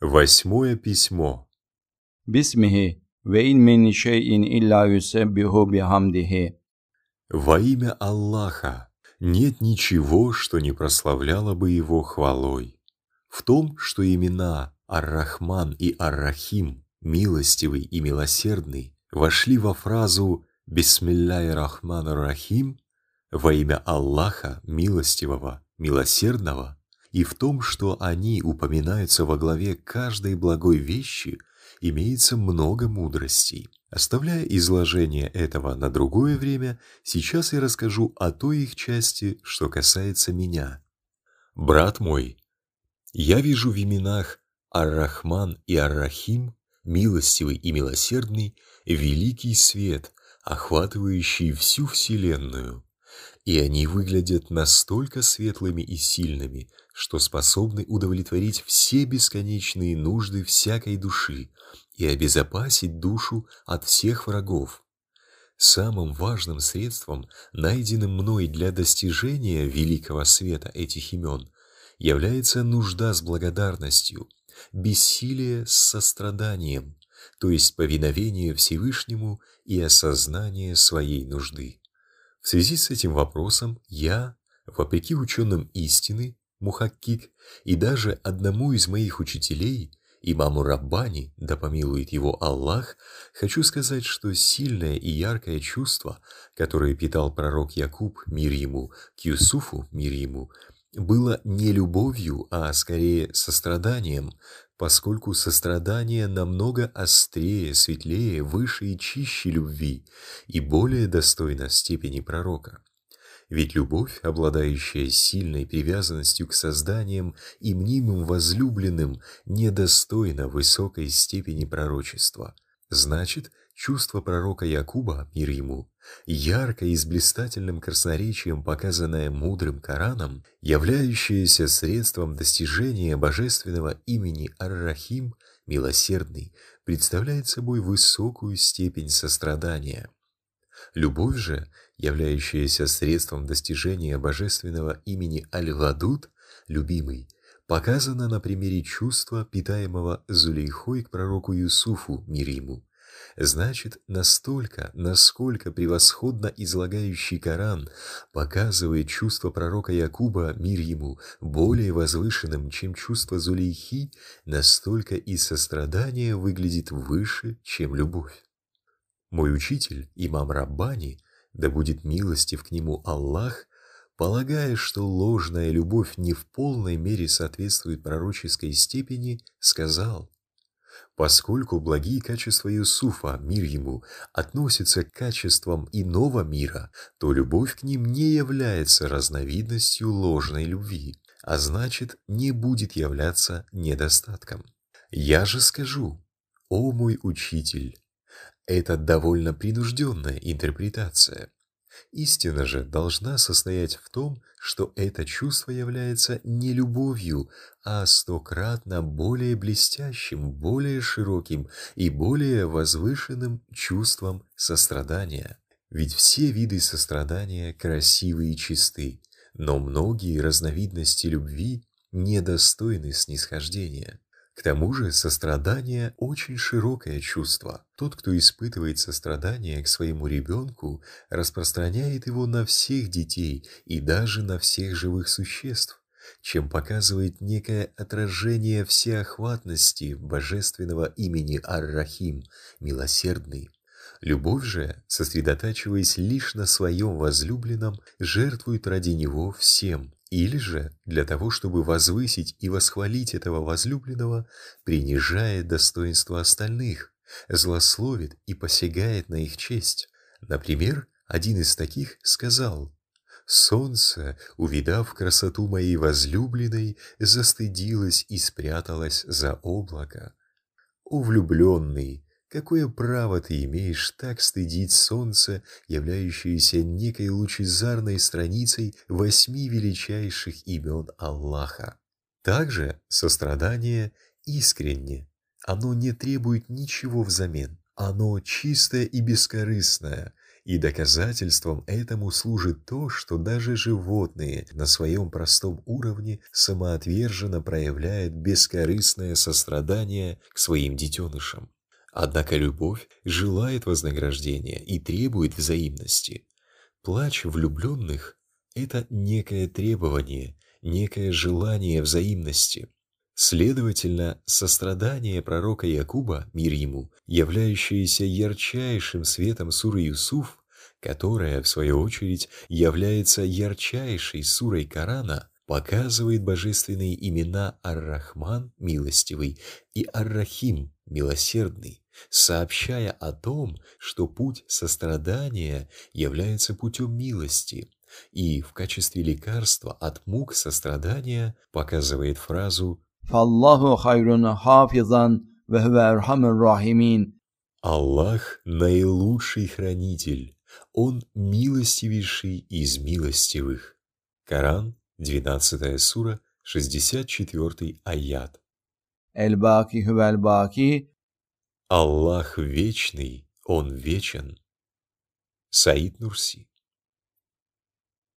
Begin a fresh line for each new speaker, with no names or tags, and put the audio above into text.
Восьмое письмо.
Бисмихи, вейн мин шейин илля юсеббиху бихамдихи.
Во имя Аллаха нет ничего, что не прославляло бы его хвалой. В том, что имена Ар-Рахман и Ар-Рахим, милостивый и милосердный, вошли во фразу «Бисмилляй Рахман Рахим» во имя Аллаха, милостивого, милосердного, и в том, что они упоминаются во главе каждой благой вещи, имеется много мудростей. Оставляя изложение этого на другое время, сейчас я расскажу о той их части, что касается меня. Брат мой, я вижу в именах Ар-Рахман и Ар-Рахим, милостивый и милосердный, великий свет, охватывающий всю Вселенную. И они выглядят настолько светлыми и сильными, что способны удовлетворить все бесконечные нужды всякой души и обезопасить душу от всех врагов. Самым важным средством, найденным мной для достижения великого света этих имен, является нужда с благодарностью, бессилие с состраданием, то есть повиновение Всевышнему и осознание своей нужды. В связи с этим вопросом я, вопреки ученым истины, Мухаккик, и даже одному из моих учителей, имаму Раббани, да помилует его Аллах, хочу сказать, что сильное и яркое чувство, которое питал пророк Якуб, мир ему, к Юсуфу, мир ему, было не любовью, а скорее состраданием, поскольку сострадание намного острее, светлее, выше и чище любви и более достойно степени пророка. Ведь любовь, обладающая сильной привязанностью к созданиям и мнимым возлюбленным, недостойна высокой степени пророчества. Значит, чувство пророка Якуба, мир ему, ярко и с блистательным красноречием показанное мудрым Кораном, являющееся средством достижения божественного имени Ар-Рахим, милосердный, представляет собой высокую степень сострадания. Любовь же, являющаяся средством достижения божественного имени Аль-Вадуд, любимый, показана на примере чувства, питаемого Зулейхой к пророку Юсуфу, мир ему. Значит, настолько, насколько превосходно излагающий Коран показывает чувство пророка Якуба, мир ему, более возвышенным, чем чувство Зулейхи, настолько и сострадание выглядит выше, чем любовь. Мой учитель, имам Раббани, да будет милостив к нему Аллах, полагая, что ложная любовь не в полной мере соответствует пророческой степени, сказал, Поскольку благие качества Юсуфа, мир ему, относятся к качествам иного мира, то любовь к ним не является разновидностью ложной любви, а значит, не будет являться недостатком. Я же скажу, о мой учитель, это довольно принужденная интерпретация. Истина же должна состоять в том, что это чувство является не любовью, а стократно более блестящим, более широким и более возвышенным чувством сострадания. Ведь все виды сострадания красивы и чисты, но многие разновидности любви недостойны снисхождения. К тому же сострадание – очень широкое чувство. Тот, кто испытывает сострадание к своему ребенку, распространяет его на всех детей и даже на всех живых существ, чем показывает некое отражение всеохватности божественного имени Ар-Рахим, милосердный. Любовь же, сосредотачиваясь лишь на своем возлюбленном, жертвует ради него всем, или же для того, чтобы возвысить и восхвалить этого возлюбленного, принижает достоинство остальных, злословит и посягает на их честь. Например, один из таких сказал «Солнце, увидав красоту моей возлюбленной, застыдилось и спряталось за облако». О влюбленный, Какое право ты имеешь так стыдить солнце, являющееся некой лучезарной страницей восьми величайших имен Аллаха? Также сострадание искренне. Оно не требует ничего взамен. Оно чистое и бескорыстное, И доказательством этому служит то, что даже животные на своем простом уровне самоотверженно проявляют бескорыстное сострадание к своим детенышам. Однако любовь желает вознаграждения и требует взаимности. Плач влюбленных – это некое требование, некое желание взаимности. Следовательно, сострадание пророка Якуба, мир ему, являющееся ярчайшим светом суры Юсуф, которая, в свою очередь, является ярчайшей сурой Корана, показывает божественные имена Ар-Рахман – милостивый и Ар-Рахим – милосердный, сообщая о том, что путь сострадания является путем милости, и в качестве лекарства от мук сострадания показывает фразу
«Фаллаху хайрун хафизан рахимин».
Аллах – наилучший хранитель, Он милостивейший из милостивых. Коран, 12 сура, 64 аят.
Эль-Баки хуэль-Баки
Аллах вечный, Он вечен. Саид Нурси